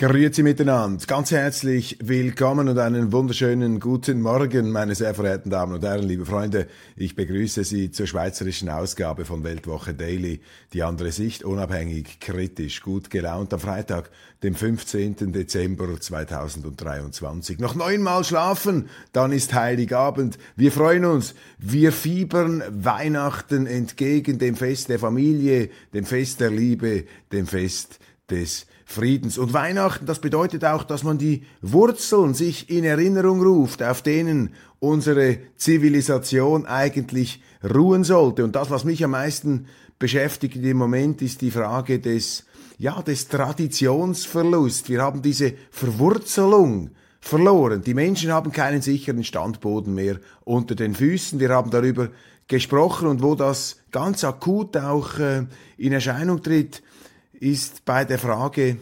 Grüezi miteinander. Ganz herzlich willkommen und einen wunderschönen guten Morgen, meine sehr verehrten Damen und Herren, liebe Freunde. Ich begrüße Sie zur schweizerischen Ausgabe von Weltwoche Daily. Die andere Sicht, unabhängig, kritisch, gut gelaunt am Freitag, dem 15. Dezember 2023. Noch neunmal schlafen, dann ist Heiligabend. Wir freuen uns. Wir fiebern Weihnachten entgegen dem Fest der Familie, dem Fest der Liebe, dem Fest des Friedens. Und Weihnachten, das bedeutet auch, dass man die Wurzeln sich in Erinnerung ruft, auf denen unsere Zivilisation eigentlich ruhen sollte. Und das, was mich am meisten beschäftigt im Moment, ist die Frage des, ja, des Traditionsverlusts. Wir haben diese Verwurzelung verloren. Die Menschen haben keinen sicheren Standboden mehr unter den Füßen. Wir haben darüber gesprochen und wo das ganz akut auch äh, in Erscheinung tritt, ist bei der Frage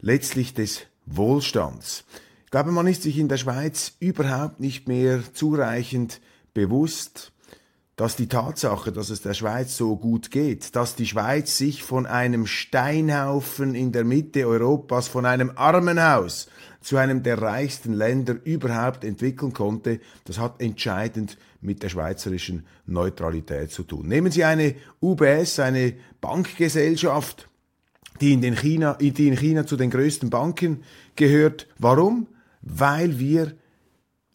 letztlich des Wohlstands. Ich glaube, man ist sich in der Schweiz überhaupt nicht mehr zureichend bewusst, dass die Tatsache, dass es der Schweiz so gut geht, dass die Schweiz sich von einem Steinhaufen in der Mitte Europas, von einem Armenhaus zu einem der reichsten Länder überhaupt entwickeln konnte, das hat entscheidend mit der schweizerischen Neutralität zu tun. Nehmen Sie eine UBS, eine Bankgesellschaft, die in, China, die in China zu den größten Banken gehört. Warum? Weil wir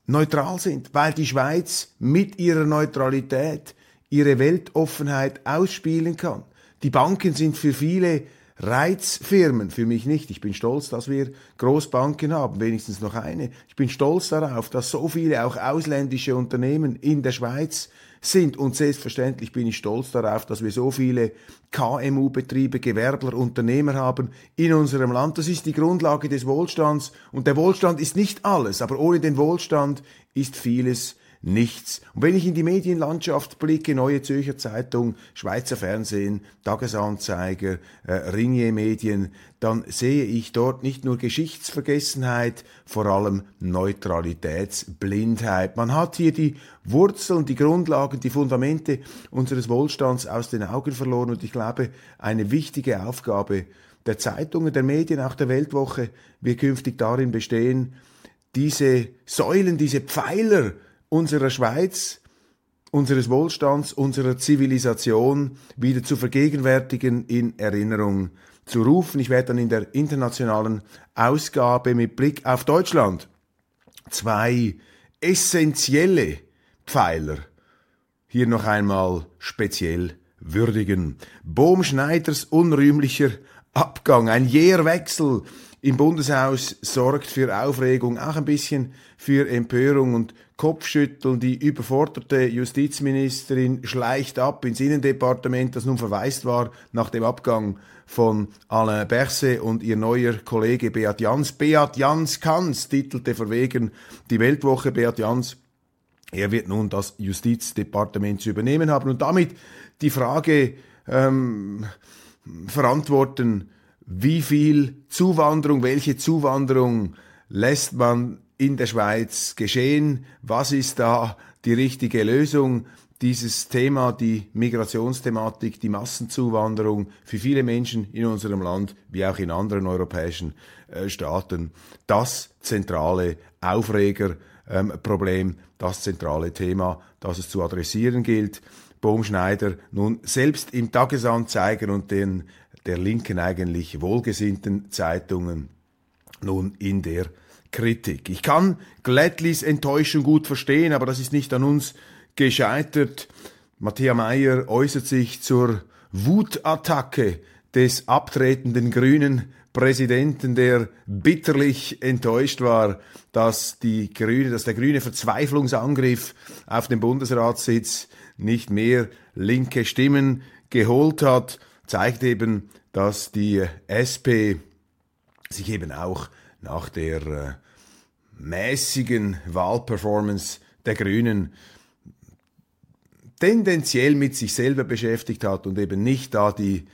neutral sind, weil die Schweiz mit ihrer Neutralität ihre Weltoffenheit ausspielen kann. Die Banken sind für viele Reizfirmen, für mich nicht. Ich bin stolz, dass wir Großbanken haben, wenigstens noch eine. Ich bin stolz darauf, dass so viele auch ausländische Unternehmen in der Schweiz sind. Und selbstverständlich bin ich stolz darauf, dass wir so viele KMU-Betriebe, Gewerbler, Unternehmer haben in unserem Land. Das ist die Grundlage des Wohlstands. Und der Wohlstand ist nicht alles, aber ohne den Wohlstand ist vieles nichts. Und wenn ich in die Medienlandschaft blicke, Neue Zürcher Zeitung, Schweizer Fernsehen, Tagesanzeiger, äh, Ringier Medien, dann sehe ich dort nicht nur Geschichtsvergessenheit, vor allem Neutralitätsblindheit. Man hat hier die Wurzeln, die Grundlagen, die Fundamente unseres Wohlstands aus den Augen verloren und ich glaube, eine wichtige Aufgabe der Zeitungen, der Medien, auch der Weltwoche wird künftig darin bestehen, diese Säulen, diese Pfeiler unserer Schweiz, unseres Wohlstands, unserer Zivilisation wieder zu vergegenwärtigen, in Erinnerung zu rufen. Ich werde dann in der internationalen Ausgabe mit Blick auf Deutschland zwei essentielle Pfeiler hier noch einmal speziell würdigen. Bohm Schneiders unrühmlicher Abgang, ein jäher Wechsel im Bundeshaus sorgt für Aufregung, auch ein bisschen für Empörung und Kopfschütteln. Die überforderte Justizministerin schleicht ab ins Innendepartement, das nun verwaist war nach dem Abgang von Alain Berset und ihr neuer Kollege Beat Jans. Beat Jans Kanz titelte verwegen die Weltwoche Beat Jans. Er wird nun das Justizdepartement zu übernehmen haben und damit die Frage ähm, verantworten, wie viel Zuwanderung, welche Zuwanderung lässt man in der Schweiz geschehen? Was ist da die richtige Lösung? Dieses Thema, die Migrationsthematik, die Massenzuwanderung für viele Menschen in unserem Land wie auch in anderen europäischen äh, Staaten, das zentrale Aufregerproblem, ähm, das zentrale Thema, das es zu adressieren gilt. Bohmschneider nun selbst im Tagesanzeiger und den der linken eigentlich wohlgesinnten Zeitungen nun in der Kritik. Ich kann Gladleys Enttäuschung gut verstehen, aber das ist nicht an uns gescheitert. Matthias Meyer äußert sich zur Wutattacke des abtretenden grünen Präsidenten, der bitterlich enttäuscht war, dass die Grüne, dass der grüne Verzweiflungsangriff auf den Bundesratssitz nicht mehr linke Stimmen geholt hat zeigt eben, dass die SP sich eben auch nach der äh, mäßigen Wahlperformance der Grünen tendenziell mit sich selber beschäftigt hat und eben nicht da die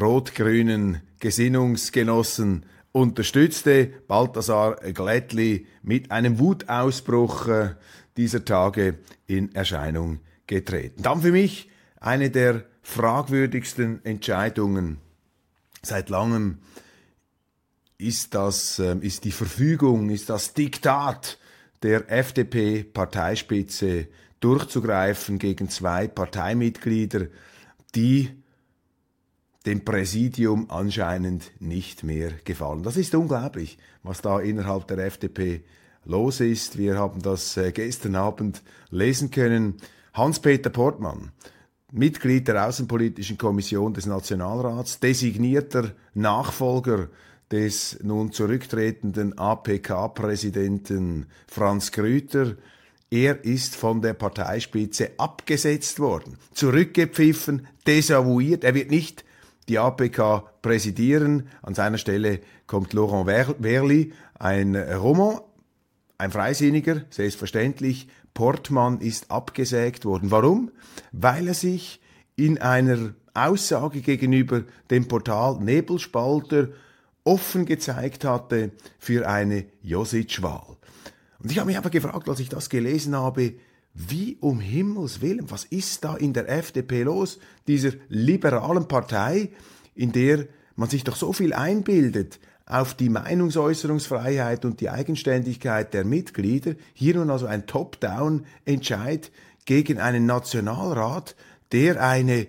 rot-grünen Gesinnungsgenossen unterstützte. Balthasar Glättli mit einem Wutausbruch äh, dieser Tage in Erscheinung getreten. Dann für mich eine der fragwürdigsten Entscheidungen seit langem ist das, ähm, ist die Verfügung, ist das Diktat der FDP-Parteispitze durchzugreifen gegen zwei Parteimitglieder, die dem Präsidium anscheinend nicht mehr gefallen. Das ist unglaublich, was da innerhalb der FDP los ist. Wir haben das äh, gestern Abend lesen können. Hans-Peter Portmann, Mitglied der Außenpolitischen Kommission des Nationalrats, designierter Nachfolger des nun zurücktretenden APK-Präsidenten Franz Grüter, er ist von der Parteispitze abgesetzt worden, zurückgepfiffen, desavouiert. Er wird nicht die APK präsidieren. An seiner Stelle kommt Laurent Verly, ein Roman, ein Freisinniger, selbstverständlich. Portmann ist abgesägt worden. Warum? Weil er sich in einer Aussage gegenüber dem Portal Nebelspalter offen gezeigt hatte für eine Josic-Wahl. Und ich habe mich einfach gefragt, als ich das gelesen habe, wie um Himmels willen, was ist da in der FDP los, dieser liberalen Partei, in der man sich doch so viel einbildet auf die Meinungsäußerungsfreiheit und die Eigenständigkeit der Mitglieder, hier nun also ein Top-Down-Entscheid gegen einen Nationalrat, der eine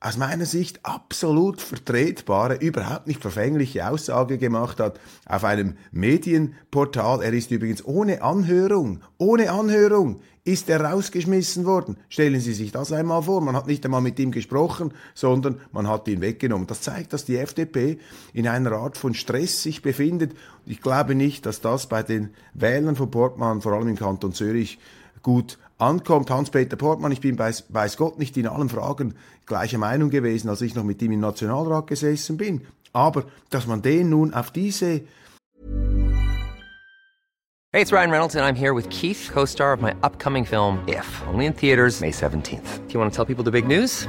aus meiner Sicht absolut vertretbare, überhaupt nicht verfängliche Aussage gemacht hat auf einem Medienportal. Er ist übrigens ohne Anhörung, ohne Anhörung ist er rausgeschmissen worden. Stellen Sie sich das einmal vor. Man hat nicht einmal mit ihm gesprochen, sondern man hat ihn weggenommen. Das zeigt, dass die FDP in einer Art von Stress sich befindet. Ich glaube nicht, dass das bei den Wählern von Portmann, vor allem im Kanton Zürich, gut ankommt. Hans-Peter Portmann, ich bin bei, weiß Gott nicht in allen Fragen gleicher Meinung gewesen, als ich noch mit ihm im Nationalrat gesessen bin. Aber dass man den nun auf diese Hey, it's Ryan Reynolds and I'm here with Keith, co-star of my upcoming film If, only in theaters May 17th. Do you want to tell people the big news?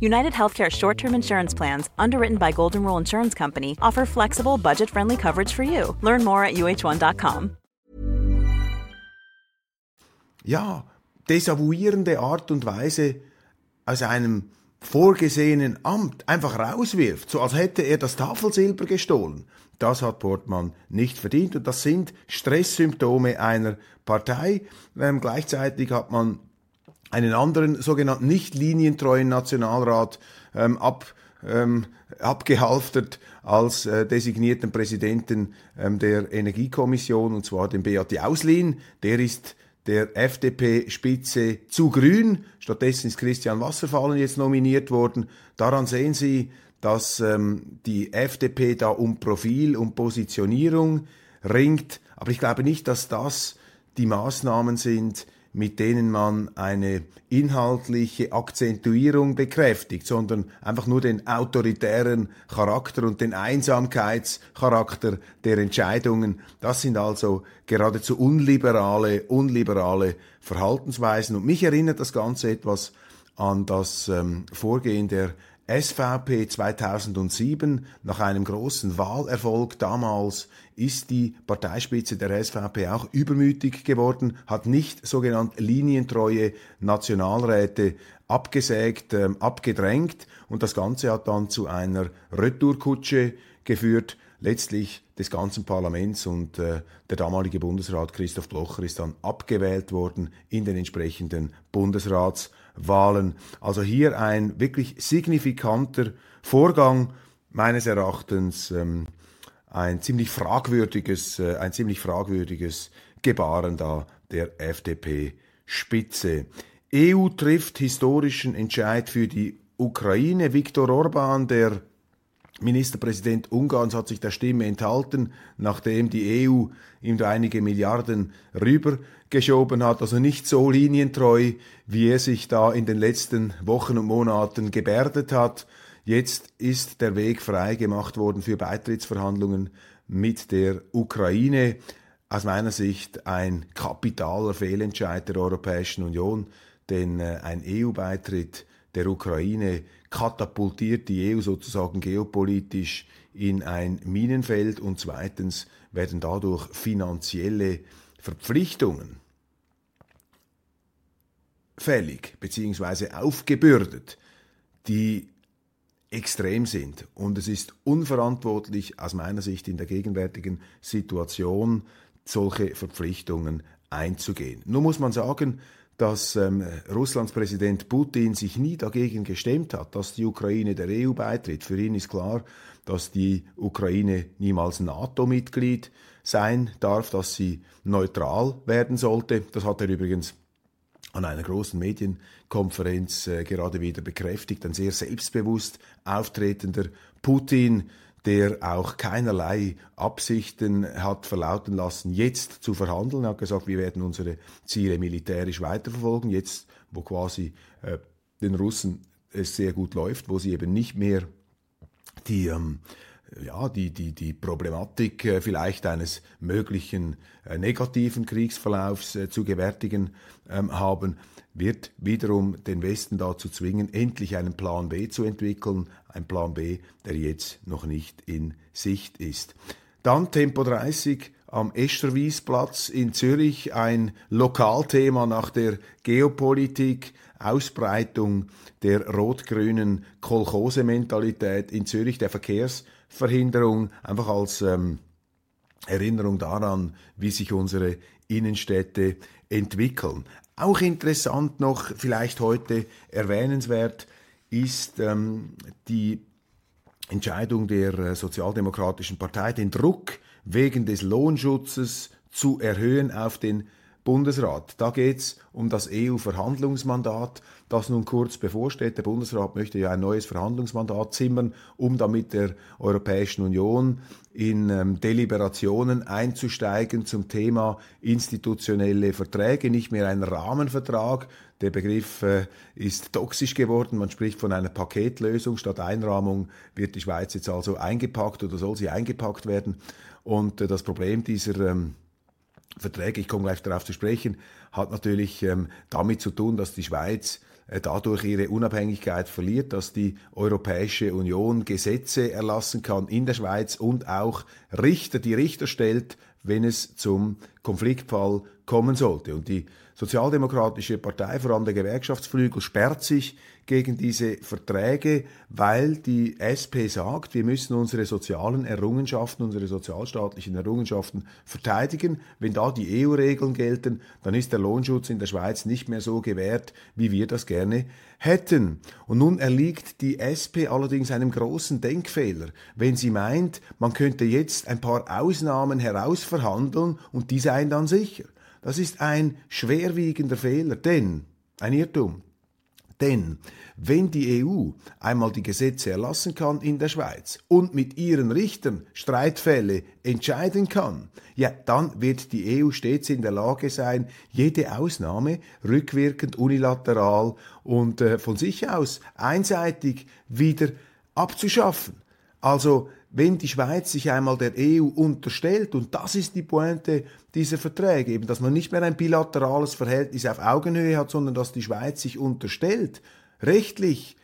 United Healthcare short term insurance plans, underwritten by Golden Rule Insurance Company, offer flexible, budget friendly coverage for you. Learn more at uh1.com. Ja, desavouierende Art und Weise aus einem vorgesehenen Amt einfach rauswirft, so als hätte er das Tafelsilber gestohlen. Das hat Portmann nicht verdient und das sind Stresssymptome einer Partei. Ähm, gleichzeitig hat man einen anderen sogenannten nicht linientreuen Nationalrat ähm, ab, ähm, abgehalftert als äh, designierten Präsidenten ähm, der Energiekommission, und zwar den Beat Auslin. Der ist der FDP-Spitze zu grün. Stattdessen ist Christian Wasserfallen jetzt nominiert worden. Daran sehen Sie, dass ähm, die FDP da um Profil, um Positionierung ringt. Aber ich glaube nicht, dass das die Maßnahmen sind, mit denen man eine inhaltliche Akzentuierung bekräftigt, sondern einfach nur den autoritären Charakter und den Einsamkeitscharakter der Entscheidungen. Das sind also geradezu unliberale, unliberale Verhaltensweisen. Und mich erinnert das Ganze etwas an das ähm, Vorgehen der SVP 2007 nach einem großen Wahlerfolg damals ist die Parteispitze der SVP auch übermütig geworden, hat nicht sogenannt linientreue Nationalräte abgesägt, ähm, abgedrängt. Und das Ganze hat dann zu einer Retourkutsche geführt, letztlich des ganzen Parlaments und äh, der damalige Bundesrat Christoph Blocher ist dann abgewählt worden in den entsprechenden Bundesratswahlen. Also hier ein wirklich signifikanter Vorgang meines Erachtens, ähm, ein ziemlich fragwürdiges, äh, ein ziemlich fragwürdiges Gebaren da der FDP-Spitze. EU trifft historischen Entscheid für die Ukraine. Viktor Orban, der Ministerpräsident Ungarns hat sich der Stimme enthalten, nachdem die EU ihm da einige Milliarden rübergeschoben hat. Also nicht so linientreu, wie er sich da in den letzten Wochen und Monaten gebärdet hat. Jetzt ist der Weg frei gemacht worden für Beitrittsverhandlungen mit der Ukraine. Aus meiner Sicht ein kapitaler Fehlentscheid der Europäischen Union, denn äh, ein EU-Beitritt der Ukraine katapultiert die EU sozusagen geopolitisch in ein Minenfeld und zweitens werden dadurch finanzielle Verpflichtungen fällig bzw. aufgebürdet, die extrem sind. Und es ist unverantwortlich aus meiner Sicht in der gegenwärtigen Situation, solche Verpflichtungen einzugehen. Nun muss man sagen, dass ähm, Russlands Präsident Putin sich nie dagegen gestemmt hat, dass die Ukraine der EU beitritt. Für ihn ist klar, dass die Ukraine niemals NATO-Mitglied sein darf, dass sie neutral werden sollte. Das hat er übrigens an einer großen Medienkonferenz äh, gerade wieder bekräftigt. Ein sehr selbstbewusst auftretender Putin, der auch keinerlei Absichten hat verlauten lassen, jetzt zu verhandeln. Er hat gesagt, wir werden unsere Ziele militärisch weiterverfolgen, jetzt wo quasi äh, den Russen es sehr gut läuft, wo sie eben nicht mehr die ähm, ja, die, die, die Problematik äh, vielleicht eines möglichen äh, negativen Kriegsverlaufs äh, zu gewärtigen ähm, haben, wird wiederum den Westen dazu zwingen, endlich einen Plan B zu entwickeln, ein Plan B, der jetzt noch nicht in Sicht ist. Dann Tempo 30 am Esterwiesplatz in Zürich, ein Lokalthema nach der Geopolitik, Ausbreitung der rot-grünen Kolchose-Mentalität in Zürich, der Verkehrs Verhinderung, einfach als ähm, Erinnerung daran, wie sich unsere Innenstädte entwickeln. Auch interessant noch, vielleicht heute erwähnenswert, ist ähm, die Entscheidung der äh, Sozialdemokratischen Partei, den Druck wegen des Lohnschutzes zu erhöhen auf den Bundesrat. Da geht es um das EU-Verhandlungsmandat, das nun kurz bevorsteht. Der Bundesrat möchte ja ein neues Verhandlungsmandat zimmern, um damit der Europäischen Union in ähm, Deliberationen einzusteigen zum Thema institutionelle Verträge, nicht mehr ein Rahmenvertrag. Der Begriff äh, ist toxisch geworden. Man spricht von einer Paketlösung. Statt Einrahmung wird die Schweiz jetzt also eingepackt oder soll sie eingepackt werden. Und äh, das Problem dieser ähm, Verträge, ich komme gleich darauf zu sprechen, hat natürlich ähm, damit zu tun, dass die Schweiz äh, dadurch ihre Unabhängigkeit verliert, dass die Europäische Union Gesetze erlassen kann in der Schweiz und auch Richter, die Richter stellt, wenn es zum Konfliktfall kommen sollte. Und die Sozialdemokratische Partei, vor allem der Gewerkschaftsflügel, sperrt sich gegen diese Verträge, weil die SP sagt, wir müssen unsere sozialen Errungenschaften, unsere sozialstaatlichen Errungenschaften verteidigen. Wenn da die EU-Regeln gelten, dann ist der Lohnschutz in der Schweiz nicht mehr so gewährt, wie wir das gerne hätten. Und nun erliegt die SP allerdings einem großen Denkfehler, wenn sie meint, man könnte jetzt ein paar Ausnahmen herausverhandeln und die seien dann sicher. Das ist ein schwerwiegender Fehler, denn, ein Irrtum, denn wenn die EU einmal die Gesetze erlassen kann in der Schweiz und mit ihren Richtern Streitfälle entscheiden kann, ja, dann wird die EU stets in der Lage sein, jede Ausnahme rückwirkend, unilateral und äh, von sich aus einseitig wieder abzuschaffen. Also wenn die Schweiz sich einmal der EU unterstellt, und das ist die Pointe dieser Verträge, eben, dass man nicht mehr ein bilaterales Verhältnis auf Augenhöhe hat, sondern dass die Schweiz sich unterstellt, rechtlich,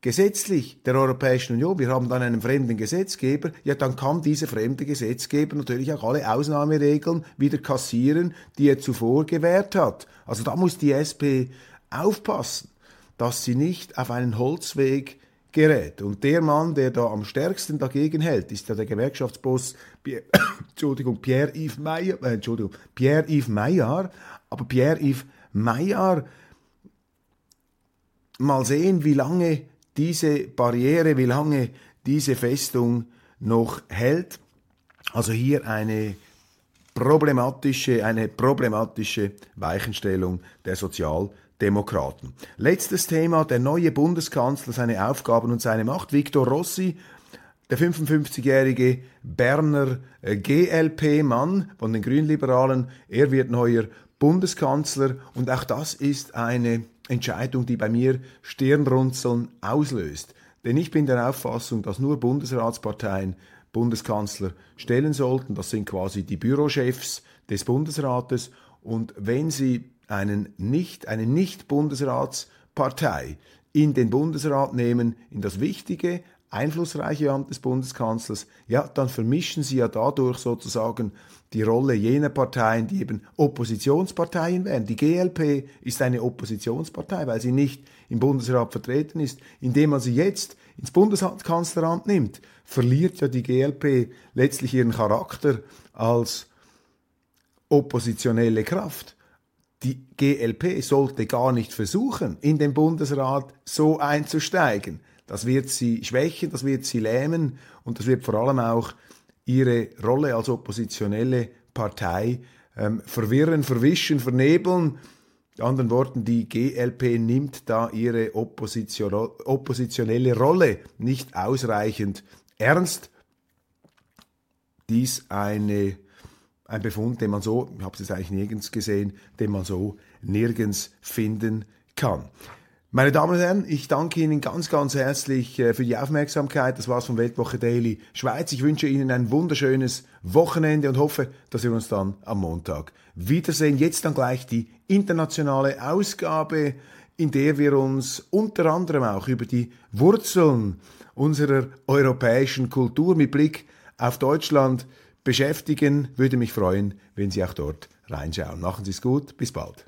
gesetzlich der Europäischen Union, wir haben dann einen fremden Gesetzgeber, ja, dann kann dieser fremde Gesetzgeber natürlich auch alle Ausnahmeregeln wieder kassieren, die er zuvor gewährt hat. Also da muss die SP aufpassen, dass sie nicht auf einen Holzweg gerät. Und der Mann, der da am stärksten dagegen hält, ist ja der Gewerkschaftsboss Pierre, Entschuldigung, Pierre-Yves Meyer, äh, Entschuldigung, Pierre-Yves Meyer, aber Pierre-Yves Meyer, mal sehen, wie lange diese Barriere, wie lange diese Festung noch hält. Also hier eine problematische, eine problematische Weichenstellung der Sozialdemokraten. Letztes Thema, der neue Bundeskanzler, seine Aufgaben und seine Macht. Viktor Rossi, der 55-jährige Berner äh, GLP-Mann von den Grünliberalen, er wird neuer Bundeskanzler und auch das ist eine Entscheidung, die bei mir Stirnrunzeln auslöst. Denn ich bin der Auffassung, dass nur Bundesratsparteien Bundeskanzler stellen sollten. Das sind quasi die Bürochefs des Bundesrates. Und wenn sie einen nicht, eine Nicht-Bundesratspartei in den Bundesrat nehmen, in das wichtige, einflussreiche Amt des Bundeskanzlers, ja, dann vermischen sie ja dadurch sozusagen die Rolle jener Parteien, die eben Oppositionsparteien wären. Die GLP ist eine Oppositionspartei, weil sie nicht im Bundesrat vertreten ist. Indem man sie jetzt ins Bundeskanzleramt nimmt, verliert ja die GLP letztlich ihren Charakter als oppositionelle Kraft. Die GLP sollte gar nicht versuchen, in den Bundesrat so einzusteigen. Das wird sie schwächen, das wird sie lähmen und das wird vor allem auch ihre Rolle als oppositionelle Partei ähm, verwirren, verwischen, vernebeln. Mit anderen Worten, die GLP nimmt da ihre Opposition, oppositionelle Rolle nicht ausreichend ernst. Dies eine, ein Befund, den man so, ich habe es eigentlich nirgends gesehen, den man so nirgends finden kann. Meine Damen und Herren, ich danke Ihnen ganz, ganz herzlich äh, für die Aufmerksamkeit. Das war's von Weltwoche Daily Schweiz. Ich wünsche Ihnen ein wunderschönes Wochenende und hoffe, dass wir uns dann am Montag wiedersehen. Jetzt dann gleich die internationale Ausgabe, in der wir uns unter anderem auch über die Wurzeln unserer europäischen Kultur mit Blick auf Deutschland beschäftigen. Würde mich freuen, wenn Sie auch dort reinschauen. Machen Sie es gut. Bis bald.